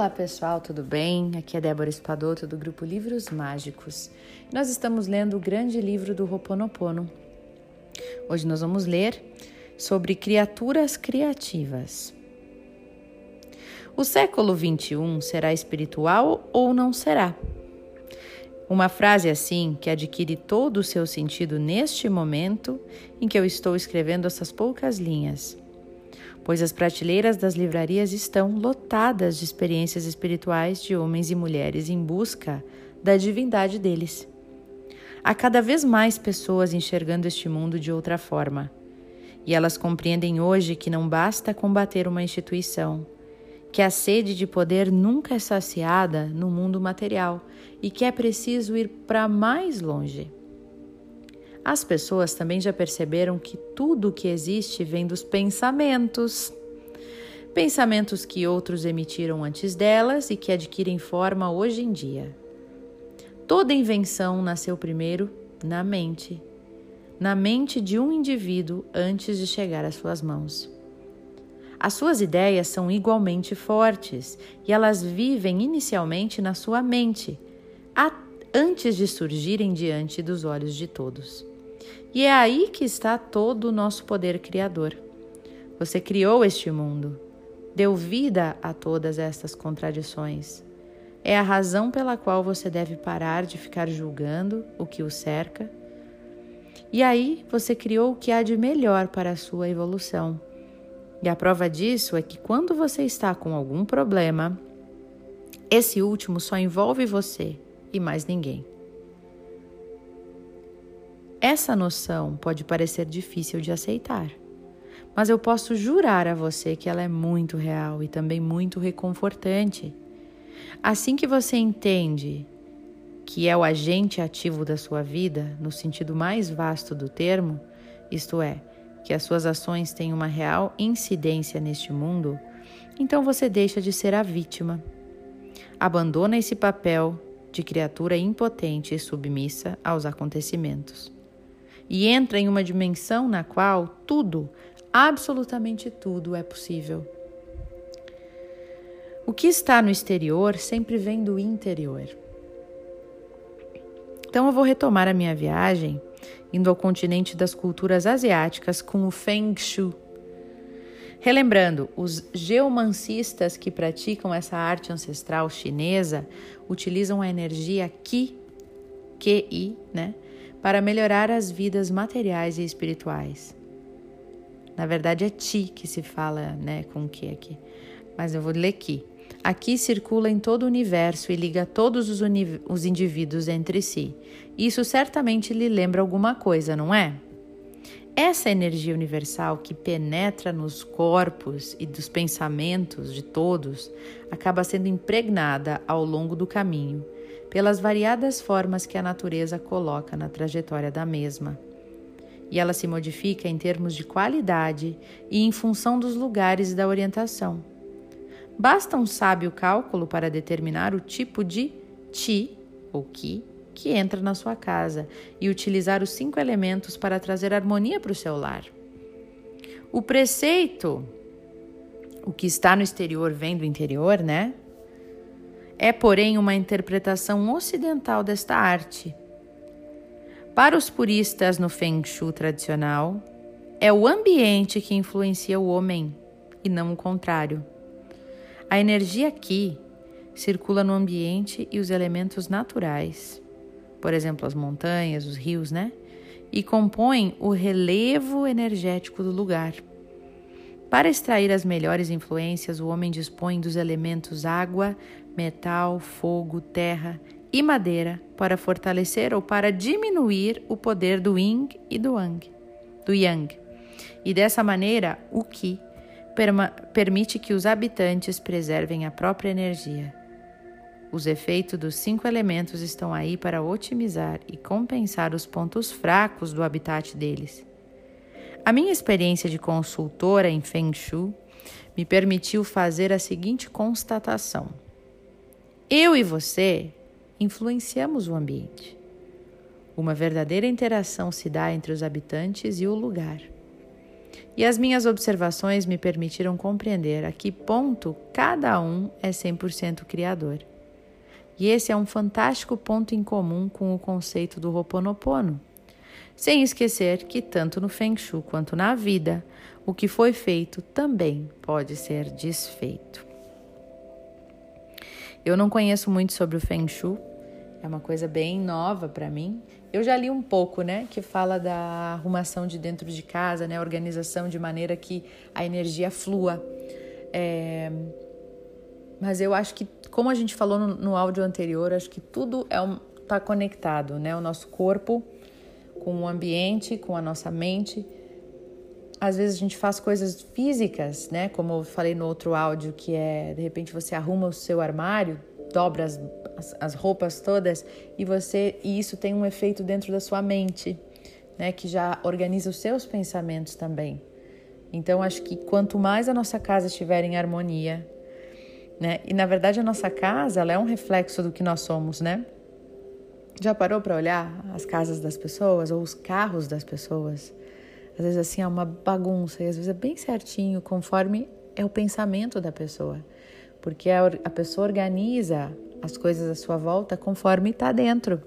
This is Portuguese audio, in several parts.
Olá pessoal, tudo bem? Aqui é Débora Espadoto do grupo Livros Mágicos. Nós estamos lendo o grande livro do Ho'oponopono. Hoje nós vamos ler sobre criaturas criativas. O século 21 será espiritual ou não será? Uma frase assim que adquire todo o seu sentido neste momento em que eu estou escrevendo essas poucas linhas pois as prateleiras das livrarias estão lotadas de experiências espirituais de homens e mulheres em busca da divindade deles. Há cada vez mais pessoas enxergando este mundo de outra forma, e elas compreendem hoje que não basta combater uma instituição, que a sede de poder nunca é saciada no mundo material e que é preciso ir para mais longe. As pessoas também já perceberam que tudo o que existe vem dos pensamentos. Pensamentos que outros emitiram antes delas e que adquirem forma hoje em dia. Toda invenção nasceu primeiro na mente, na mente de um indivíduo antes de chegar às suas mãos. As suas ideias são igualmente fortes e elas vivem inicialmente na sua mente, antes de surgirem diante dos olhos de todos. E é aí que está todo o nosso poder criador. Você criou este mundo, deu vida a todas estas contradições. É a razão pela qual você deve parar de ficar julgando o que o cerca. E aí você criou o que há de melhor para a sua evolução. E a prova disso é que quando você está com algum problema, esse último só envolve você e mais ninguém. Essa noção pode parecer difícil de aceitar, mas eu posso jurar a você que ela é muito real e também muito reconfortante. Assim que você entende que é o agente ativo da sua vida, no sentido mais vasto do termo, isto é, que as suas ações têm uma real incidência neste mundo, então você deixa de ser a vítima. Abandona esse papel de criatura impotente e submissa aos acontecimentos e entra em uma dimensão na qual tudo, absolutamente tudo, é possível. O que está no exterior sempre vem do interior. Então eu vou retomar a minha viagem indo ao continente das culturas asiáticas com o Feng Shui. Relembrando, os geomancistas que praticam essa arte ancestral chinesa utilizam a energia Qi, QI, né, para melhorar as vidas materiais e espirituais. Na verdade é ti que se fala, né, com o que aqui. Mas eu vou ler aqui. Aqui circula em todo o universo e liga todos os, os indivíduos entre si. Isso certamente lhe lembra alguma coisa, não é? Essa energia universal que penetra nos corpos e dos pensamentos de todos acaba sendo impregnada ao longo do caminho pelas variadas formas que a natureza coloca na trajetória da mesma. E ela se modifica em termos de qualidade e em função dos lugares e da orientação. Basta um sábio cálculo para determinar o tipo de ti ou ki que entra na sua casa e utilizar os cinco elementos para trazer harmonia para o seu lar. O preceito, o que está no exterior vem do interior, né? É, porém, uma interpretação ocidental desta arte. Para os puristas no Feng Shui tradicional, é o ambiente que influencia o homem e não o contrário. A energia aqui circula no ambiente e os elementos naturais, por exemplo, as montanhas, os rios, né? E compõem o relevo energético do lugar. Para extrair as melhores influências, o homem dispõe dos elementos água, metal, fogo, terra e madeira para fortalecer ou para diminuir o poder do Yin e do Yang. Do yang. E dessa maneira, o Qi permite que os habitantes preservem a própria energia. Os efeitos dos cinco elementos estão aí para otimizar e compensar os pontos fracos do habitat deles. A minha experiência de consultora em Feng Shui me permitiu fazer a seguinte constatação: eu e você influenciamos o ambiente. Uma verdadeira interação se dá entre os habitantes e o lugar. E as minhas observações me permitiram compreender a que ponto cada um é 100% criador. E esse é um fantástico ponto em comum com o conceito do Ho'oponopono. Sem esquecer que, tanto no Feng Shui quanto na vida, o que foi feito também pode ser desfeito. Eu não conheço muito sobre o Feng Shui, é uma coisa bem nova para mim. Eu já li um pouco, né, que fala da arrumação de dentro de casa, né, organização de maneira que a energia flua. É... Mas eu acho que como a gente falou no, no áudio anterior, acho que tudo é um, tá conectado, né? O nosso corpo com o ambiente, com a nossa mente. Às vezes a gente faz coisas físicas, né? Como eu falei no outro áudio, que é de repente você arruma o seu armário, dobra as, as, as roupas todas e você e isso tem um efeito dentro da sua mente, né? Que já organiza os seus pensamentos também. Então acho que quanto mais a nossa casa estiver em harmonia, né? E na verdade a nossa casa ela é um reflexo do que nós somos, né? Já parou para olhar as casas das pessoas ou os carros das pessoas? Às vezes assim é uma bagunça e às vezes é bem certinho conforme é o pensamento da pessoa, porque a, a pessoa organiza as coisas à sua volta conforme está dentro.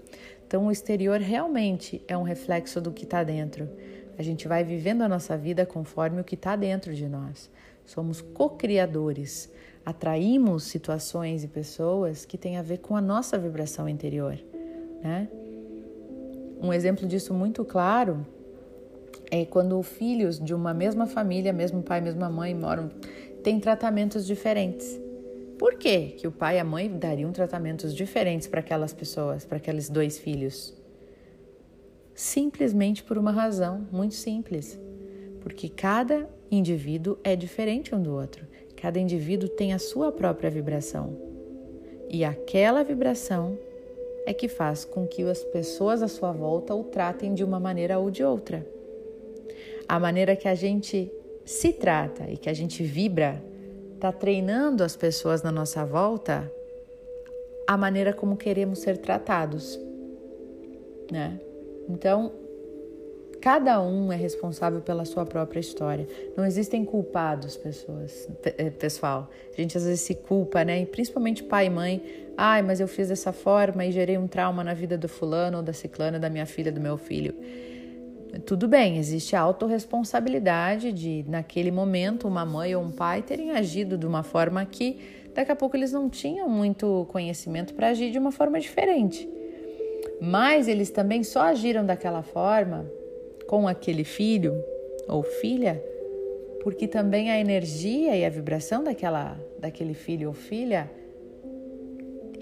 Então o exterior realmente é um reflexo do que está dentro. A gente vai vivendo a nossa vida conforme o que está dentro de nós. Somos co-criadores atraímos situações e pessoas que têm a ver com a nossa vibração interior, né? Um exemplo disso muito claro é quando filhos de uma mesma família, mesmo pai, mesma mãe, moram, têm tratamentos diferentes. Por quê que o pai e a mãe dariam tratamentos diferentes para aquelas pessoas, para aqueles dois filhos? Simplesmente por uma razão muito simples. Porque cada indivíduo é diferente um do outro. Cada indivíduo tem a sua própria vibração. E aquela vibração é que faz com que as pessoas à sua volta o tratem de uma maneira ou de outra. A maneira que a gente se trata e que a gente vibra está treinando as pessoas na nossa volta a maneira como queremos ser tratados, né? Então, Cada um é responsável pela sua própria história. Não existem culpados, pessoas, eh, pessoal. A gente às vezes se culpa, né? E principalmente pai e mãe. Ai, mas eu fiz dessa forma e gerei um trauma na vida do fulano ou da ciclana, da minha filha, do meu filho. Tudo bem, existe a autorresponsabilidade de, naquele momento, uma mãe ou um pai terem agido de uma forma que daqui a pouco eles não tinham muito conhecimento para agir de uma forma diferente. Mas eles também só agiram daquela forma com aquele filho ou filha, porque também a energia e a vibração daquela, daquele filho ou filha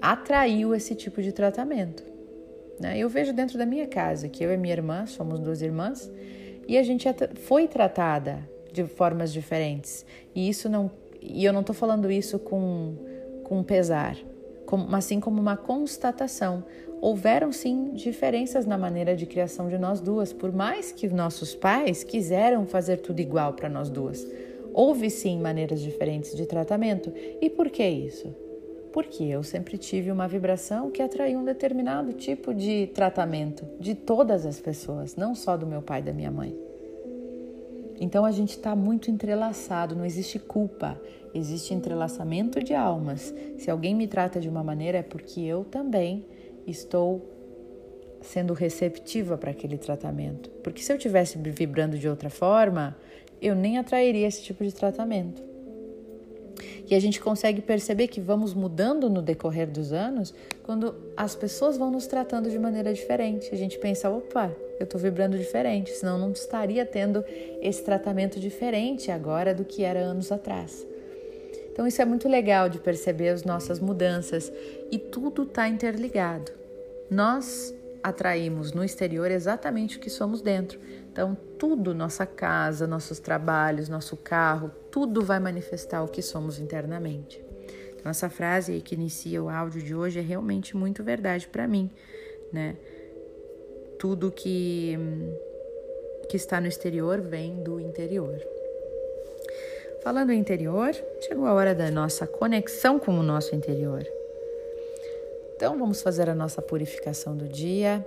atraiu esse tipo de tratamento. Né? Eu vejo dentro da minha casa que eu e minha irmã somos duas irmãs e a gente é foi tratada de formas diferentes. E isso não e eu não estou falando isso com, com pesar, mas sim como uma constatação houveram sim diferenças na maneira de criação de nós duas, por mais que nossos pais quiseram fazer tudo igual para nós duas. Houve sim maneiras diferentes de tratamento. E por que isso? Porque eu sempre tive uma vibração que atraiu um determinado tipo de tratamento de todas as pessoas, não só do meu pai e da minha mãe. Então a gente está muito entrelaçado, não existe culpa, existe entrelaçamento de almas. Se alguém me trata de uma maneira é porque eu também estou sendo receptiva para aquele tratamento. Porque se eu tivesse vibrando de outra forma, eu nem atrairia esse tipo de tratamento. E a gente consegue perceber que vamos mudando no decorrer dos anos quando as pessoas vão nos tratando de maneira diferente. A gente pensa, opa, eu estou vibrando diferente, senão não estaria tendo esse tratamento diferente agora do que era anos atrás. Então, isso é muito legal de perceber as nossas mudanças e tudo está interligado. Nós atraímos no exterior exatamente o que somos dentro. Então, tudo, nossa casa, nossos trabalhos, nosso carro, tudo vai manifestar o que somos internamente. Então, essa frase que inicia o áudio de hoje é realmente muito verdade para mim, né? Tudo que, que está no exterior vem do interior. Falando em interior, chegou a hora da nossa conexão com o nosso interior. Então vamos fazer a nossa purificação do dia.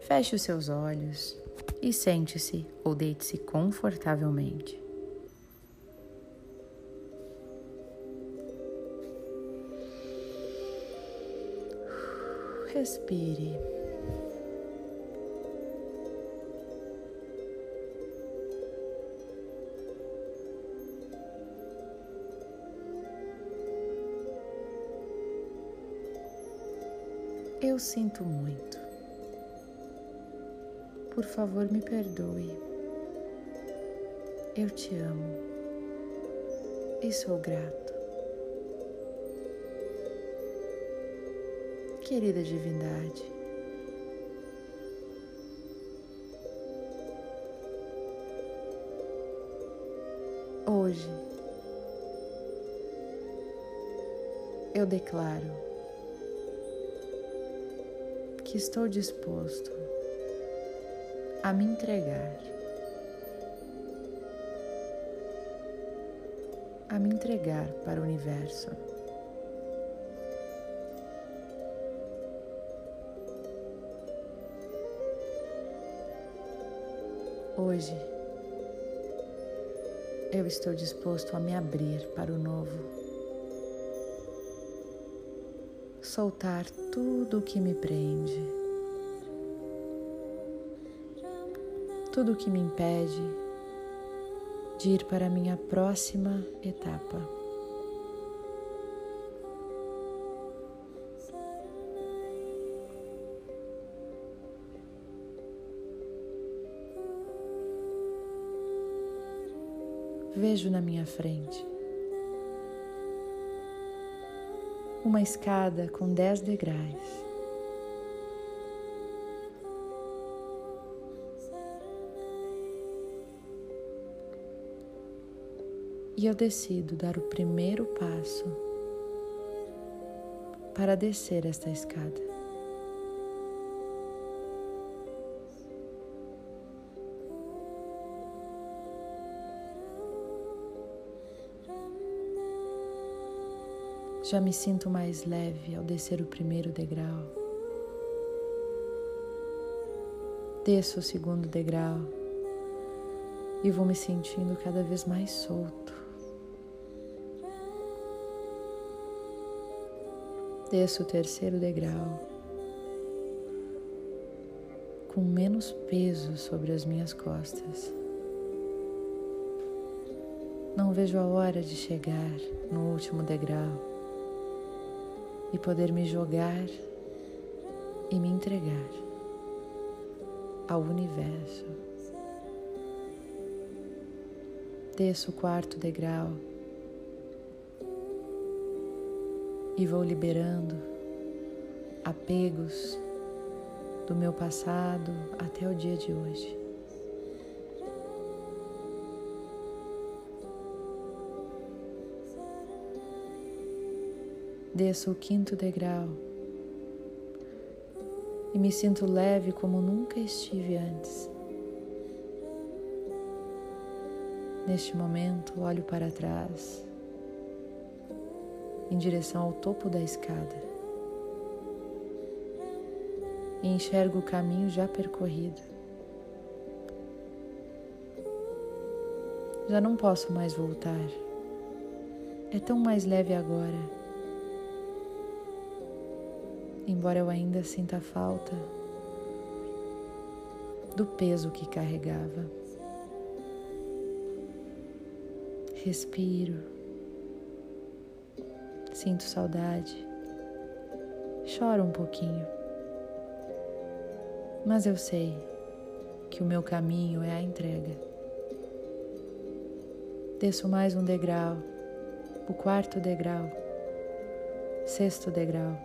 Feche os seus olhos. E sente-se ou deite-se confortavelmente. Respire. Eu sinto muito. Por favor, me perdoe. Eu te amo e sou grato. Querida Divindade, hoje eu declaro que estou disposto a me entregar, a me entregar para o universo. Hoje eu estou disposto a me abrir para o novo, soltar tudo o que me prende. Tudo o que me impede de ir para a minha próxima etapa. Vejo na minha frente uma escada com dez degraus. E eu decido dar o primeiro passo para descer esta escada. Já me sinto mais leve ao descer o primeiro degrau. Desço o segundo degrau e vou me sentindo cada vez mais solto. Desço o terceiro degrau com menos peso sobre as minhas costas. Não vejo a hora de chegar no último degrau e poder me jogar e me entregar ao universo. Desço o quarto degrau e vou liberando apegos do meu passado até o dia de hoje. Desço o quinto degrau e me sinto leve como nunca estive antes. Neste momento, olho para trás em direção ao topo da escada e enxergo o caminho já percorrido. Já não posso mais voltar. É tão mais leve agora. Embora eu ainda sinta falta do peso que carregava. Respiro. Sinto saudade. Choro um pouquinho. Mas eu sei que o meu caminho é a entrega. Desço mais um degrau, o quarto degrau, sexto degrau.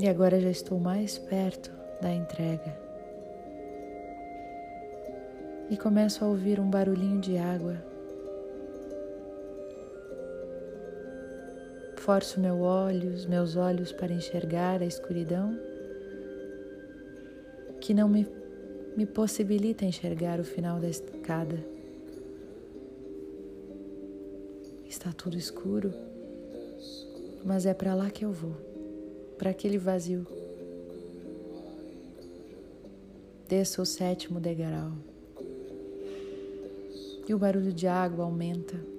E agora já estou mais perto da entrega. E começo a ouvir um barulhinho de água Forço meu olhos, meus olhos para enxergar a escuridão que não me, me possibilita enxergar o final da escada. Está tudo escuro, mas é para lá que eu vou, para aquele vazio. Desço o sétimo degrau. E o barulho de água aumenta.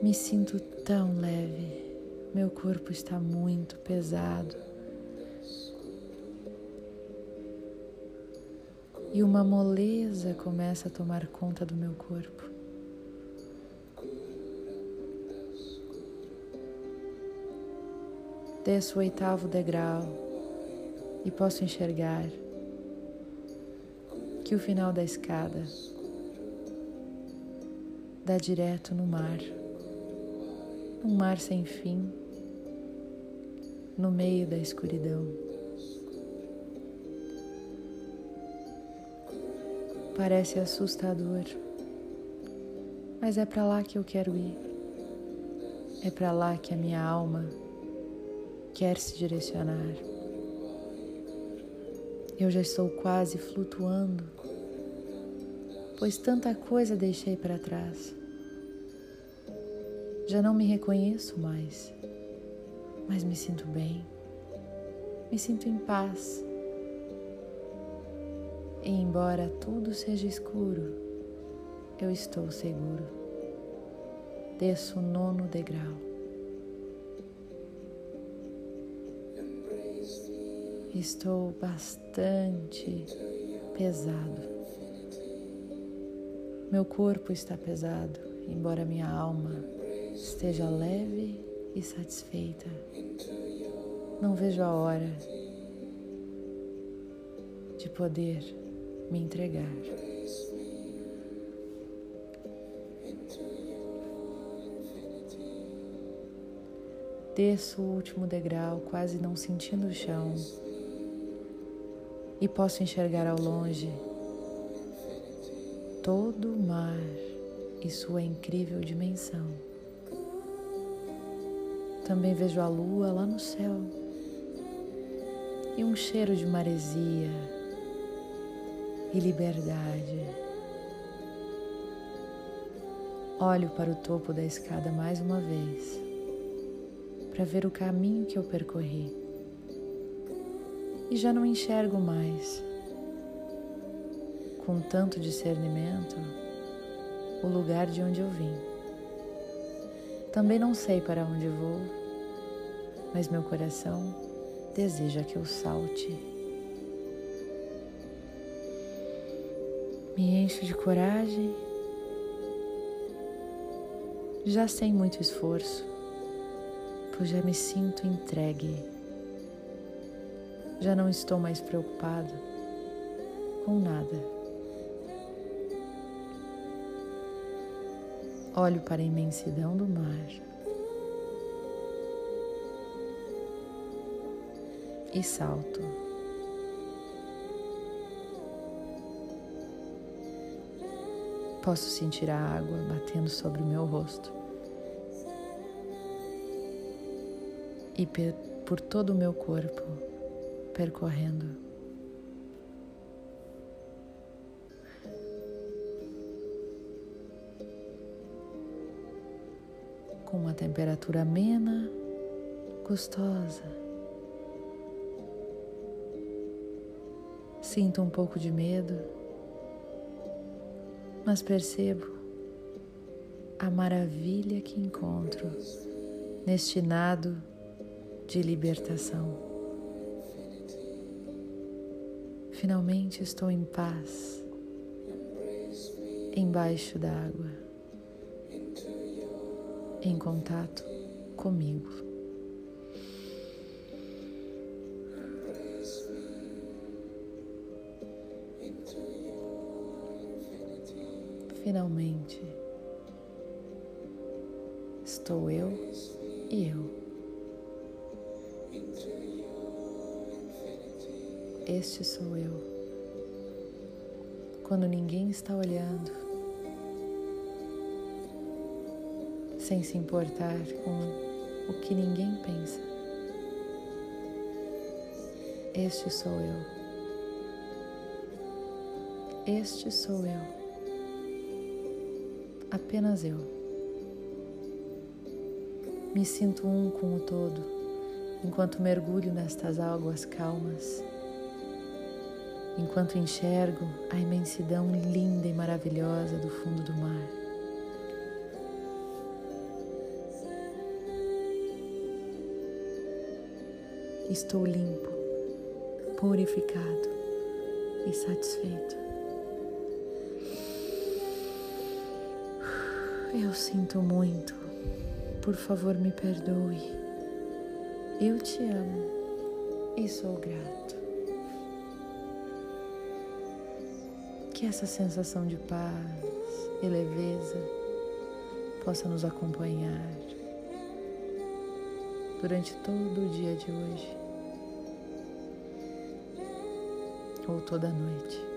Me sinto tão leve. Meu corpo está muito pesado. E uma moleza começa a tomar conta do meu corpo. Desço o oitavo degrau e posso enxergar que o final da escada dá direto no mar, um mar sem fim, no meio da escuridão. Parece assustador, mas é para lá que eu quero ir. É para lá que a minha alma quer se direcionar. Eu já estou quase flutuando, pois tanta coisa deixei para trás. Já não me reconheço mais, mas me sinto bem, me sinto em paz. E embora tudo seja escuro, eu estou seguro. Desço o nono degrau. Estou bastante pesado. Meu corpo está pesado, embora minha alma esteja leve e satisfeita. Não vejo a hora de poder me entregar. Desço o último degrau, quase não sentindo o chão e posso enxergar ao longe todo o mar e sua incrível dimensão. Também vejo a lua lá no céu e um cheiro de maresia e liberdade. Olho para o topo da escada mais uma vez para ver o caminho que eu percorri e já não enxergo mais, com tanto discernimento, o lugar de onde eu vim. Também não sei para onde vou, mas meu coração deseja que eu salte. Me encho de coragem, já sem muito esforço, pois já me sinto entregue já não estou mais preocupado com nada. Olho para a imensidão do mar e salto. Posso sentir a água batendo sobre o meu rosto e por todo o meu corpo percorrendo. Com uma temperatura amena, gostosa. Sinto um pouco de medo, mas percebo a maravilha que encontro neste nado de libertação. Finalmente estou em paz, embaixo da água, em contato comigo. Finalmente estou eu e eu. Este sou eu. Quando ninguém está olhando, sem se importar com o que ninguém pensa. Este sou eu. Este sou eu. Apenas eu. Me sinto um com o todo enquanto mergulho nestas águas calmas enquanto enxergo a imensidão linda e maravilhosa do fundo do mar. Estou limpo, purificado e satisfeito. Eu sinto muito. Por favor, me perdoe. Eu te amo e sou grato. Que essa sensação de paz e leveza possa nos acompanhar durante todo o dia de hoje ou toda a noite.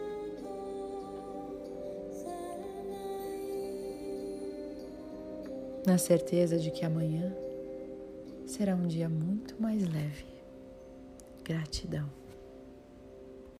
Na certeza de que amanhã será um dia muito mais leve. Gratidão.